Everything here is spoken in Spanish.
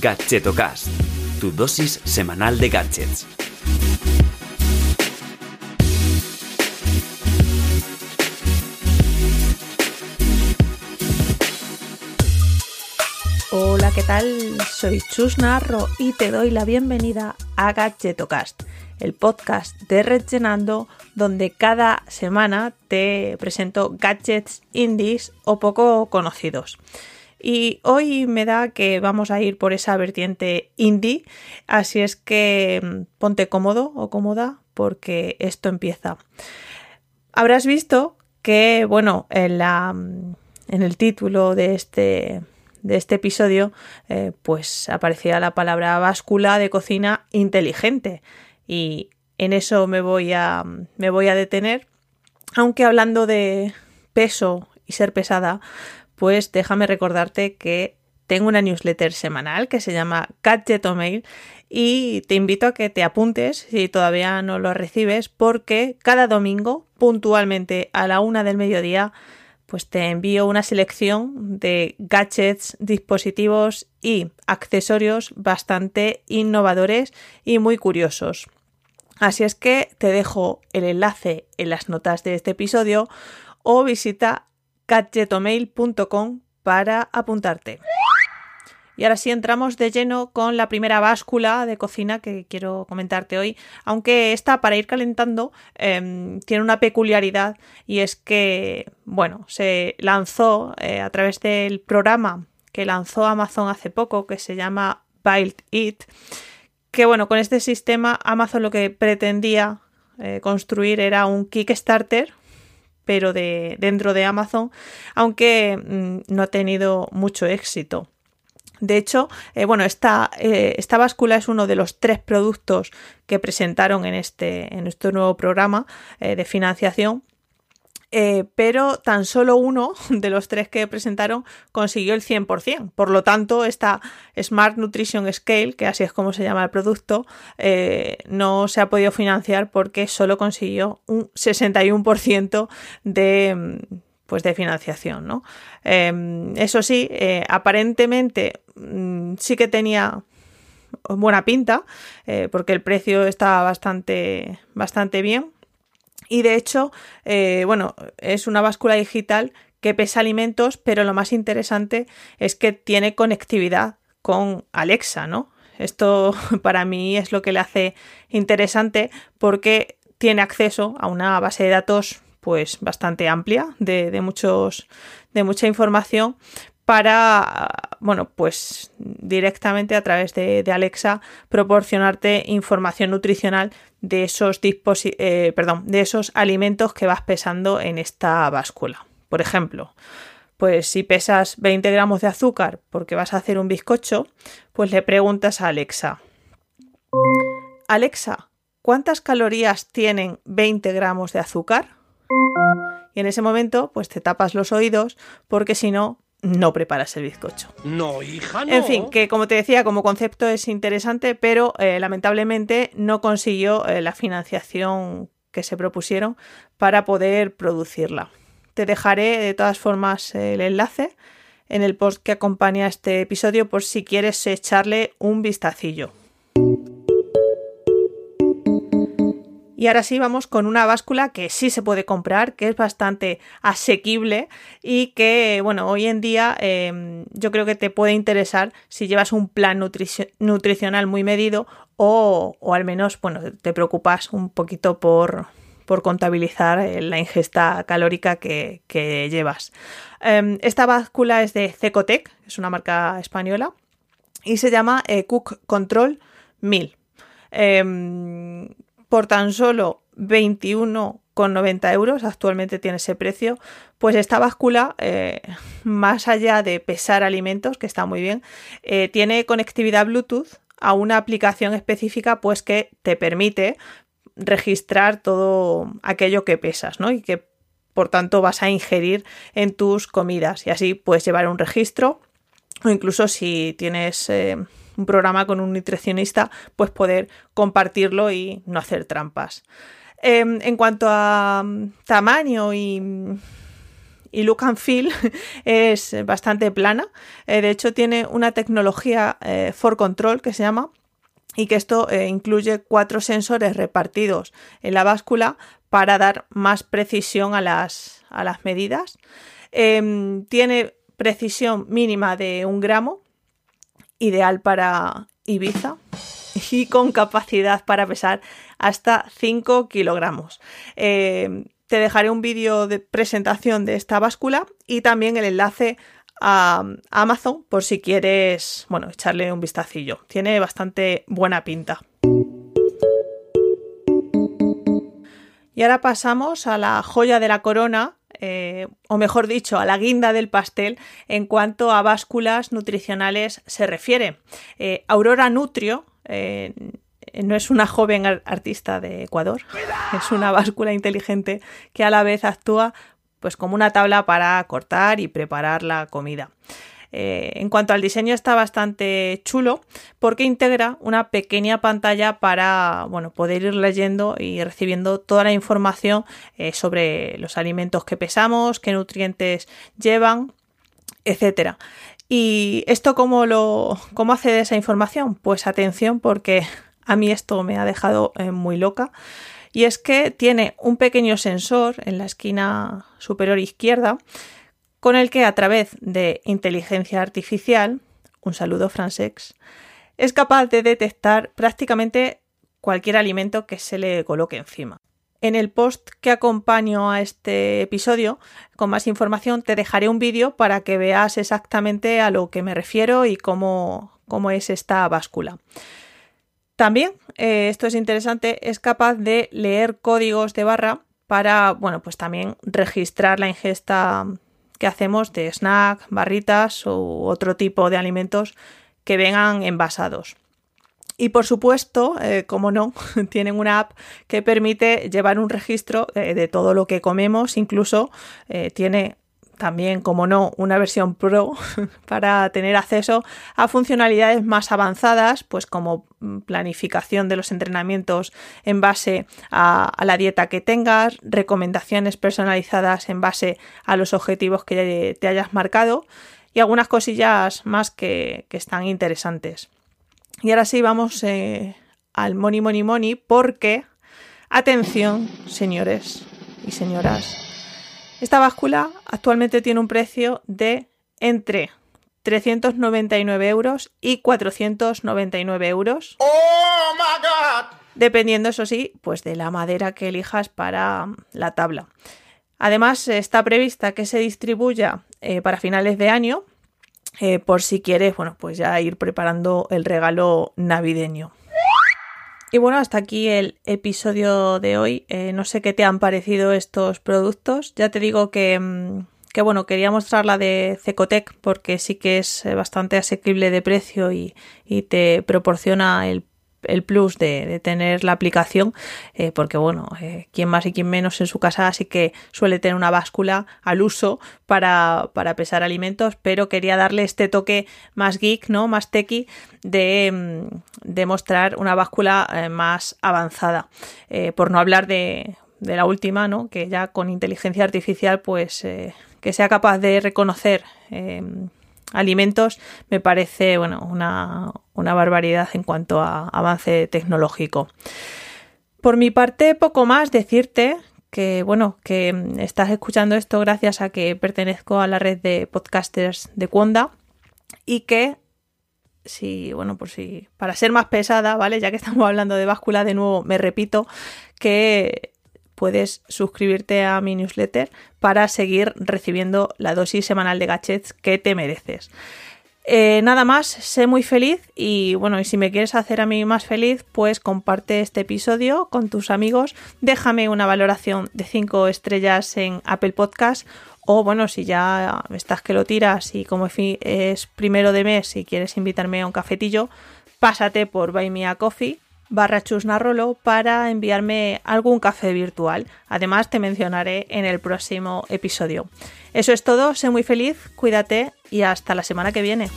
Gadgetocast, tu dosis semanal de gadgets. Hola, ¿qué tal? Soy Chus Narro y te doy la bienvenida a Gadgetocast, el podcast de Rellenando donde cada semana te presento gadgets indies o poco conocidos. Y hoy me da que vamos a ir por esa vertiente indie, así es que mm, ponte cómodo o cómoda porque esto empieza. Habrás visto que, bueno, en, la, mm, en el título de este, de este episodio, eh, pues aparecía la palabra báscula de cocina inteligente. Y en eso me voy a, me voy a detener. Aunque hablando de peso y ser pesada, pues déjame recordarte que tengo una newsletter semanal que se llama Gadget Mail y te invito a que te apuntes si todavía no lo recibes porque cada domingo puntualmente a la una del mediodía pues te envío una selección de gadgets, dispositivos y accesorios bastante innovadores y muy curiosos. Así es que te dejo el enlace en las notas de este episodio o visita gadgetomail.com para apuntarte. Y ahora sí entramos de lleno con la primera báscula de cocina que quiero comentarte hoy, aunque esta para ir calentando em, tiene una peculiaridad y es que, bueno, se lanzó eh, a través del programa que lanzó Amazon hace poco que se llama Build It que bueno, con este sistema Amazon lo que pretendía eh, construir era un Kickstarter, pero de, dentro de Amazon, aunque mm, no ha tenido mucho éxito. De hecho, eh, bueno, esta, eh, esta, báscula es uno de los tres productos que presentaron en este, en este nuevo programa de financiación eh, pero tan solo uno de los tres que presentaron consiguió el 100%. Por lo tanto, esta Smart Nutrition Scale, que así es como se llama el producto, eh, no se ha podido financiar porque solo consiguió un 61% de, pues de financiación. ¿no? Em, eso sí, eh, aparentemente mm, sí que tenía buena pinta porque el precio estaba bastante, bastante bien y de hecho, eh, bueno, es una báscula digital que pesa alimentos, pero lo más interesante es que tiene conectividad con Alexa, ¿no? Esto para mí es lo que le hace interesante porque tiene acceso a una base de datos pues bastante amplia de, de, muchos, de mucha información para, bueno, pues directamente a través de, Alexa proporcionarte información nutricional de esos, eh, perdón, de esos alimentos que vas pesando en esta báscula. Por ejemplo, pues si pesas 20 gramos de azúcar porque vas a hacer un bizcocho, pues le preguntas a Alexa, Alexa, ¿cuántas calorías tienen 20 gramos de azúcar? Y en ese momento, pues te tapas los oídos porque si no, no preparas el bizcocho. No, hija, no. En fin, que como te decía, como concepto es interesante, pero eh, lamentablemente no consiguió eh, la financiación que se propusieron para poder producirla. Te dejaré de todas formas el enlace en el post que acompaña este episodio por si quieres echarle un vistacillo. Y ahora sí vamos con una báscula que sí se puede comprar, que es bastante asequible y que, bueno, hoy en día em, yo creo que te puede interesar si llevas un plan nutricional muy medido o, al menos, bueno, te preocupas un poquito por, por contabilizar eh, la ingesta calórica que, llevas. Em, esta báscula es de Cecotec, es una marca española, y se llama eh, Cook Control 1000 por tan solo 21,90 euros, actualmente tiene ese precio, pues esta báscula, eh, más allá de pesar alimentos, que está muy bien, eh, tiene conectividad Bluetooth a una aplicación específica, pues que te permite registrar todo aquello que pesas, ¿no? Y que por tanto vas a ingerir en tus comidas y así puedes llevar un registro o incluso si tienes eh, un programa con un nutricionista, pues poder compartirlo y no hacer trampas. Em, en cuanto a mm, tamaño y, y look and feel es bastante plana. Eh, de hecho, tiene una tecnología eh, for control que se llama y que esto eh, incluye cuatro sensores repartidos en la báscula para dar más precisión a las, a las medidas. Em, tiene precisión mínima de un gramo, ideal para Ibiza y con capacidad para pesar hasta 5 kilogramos. Em, te dejaré un vídeo de presentación de esta báscula y también el enlace a Amazon por si quieres, bueno, echarle un vistacillo. Tiene bastante buena pinta. Y ahora pasamos a la joya de la corona, eh, o mejor dicho, a la guinda del pastel en cuanto a básculas nutricionales se refiere. Eh, Aurora Nutrio eh, no es una joven artista de Ecuador, es una báscula inteligente que a la vez actúa pues como una tabla para cortar y preparar la comida. Eh, en cuanto al diseño está bastante chulo porque integra una pequeña pantalla para bueno, poder ir leyendo y recibiendo toda la información eh, sobre los alimentos que pesamos, qué nutrientes llevan, etcétera. ¿Y esto cómo, lo, cómo hace esa información? Pues atención porque a mí esto me ha dejado eh, muy loca. Y es que tiene un pequeño sensor en la esquina superior izquierda con el que a través de inteligencia artificial, un saludo Fransex, es capaz de detectar prácticamente cualquier alimento que se le coloque encima. En el post que acompaño a este episodio, con más información, te dejaré un vídeo para que veas exactamente a lo que me refiero y cómo, cómo es esta báscula. También, eh, esto es interesante, es capaz de leer códigos de barra para, bueno, pues también registrar la ingesta que hacemos de snack, barritas u otro tipo de alimentos que vengan envasados. Y por supuesto, eh, como no, tienen una app que permite llevar un registro eh, de todo lo que comemos, incluso tiene también, como no, una versión Pro para tener acceso a funcionalidades más avanzadas, pues como planificación de los entrenamientos en base a, la dieta que tengas, recomendaciones personalizadas en base a los objetivos que te hayas marcado y algunas cosillas más que, están interesantes. Y ahora sí, vamos eh, al Money Money Money porque, atención, señores y señoras, esta báscula actualmente tiene un precio de entre 399 euros y 499 euros. ¡Oh, my God! Dependiendo, eso sí, pues de la madera que elijas para la tabla. Además, está prevista que se distribuya eh, para finales de año, eh, por si quieres, bueno, pues ya ir preparando el regalo navideño. Y bueno, hasta aquí el episodio de hoy. Eh, no sé qué te han parecido estos productos. Ya te digo que, mm, que bueno, quería mostrar la de Cecotec porque sí que es eh, bastante asequible de precio y, y te proporciona el el plus de, tener la aplicación, eh, porque bueno, eh, quien más y quien menos en su casa así que suele tener una báscula al uso para, para, pesar alimentos, pero quería darle este toque más geek, ¿no? Más de, mm, de mostrar una báscula eh, más avanzada. por no hablar de, la última, ¿no? Que ya con inteligencia artificial, pues que sea capaz de reconocer alimentos me parece bueno, una, una barbaridad en cuanto a avance tecnológico. Por mi parte, poco más decirte que bueno, que estás escuchando esto gracias a que pertenezco a la red de podcasters de Cuonda y que si, bueno, por si, para ser más pesada, ¿vale? Ya que estamos hablando de báscula, de nuevo me repito que puedes suscribirte a mi newsletter para seguir recibiendo la dosis semanal de gadgets que te mereces. Eh, nada más, sé muy feliz y bueno, y si me quieres hacer a mí más feliz, pues comparte este episodio con tus amigos, déjame una valoración de 5 estrellas en Apple Podcast o bueno, si ya estás que lo tiras y como es primero de mes y quieres invitarme a un cafetillo, pásate por Buy Me a Coffee barra chusnarrolo para enviarme algún café virtual. Además te mencionaré en el próximo episodio. Eso es todo, sé muy feliz, cuídate y hasta la semana que viene.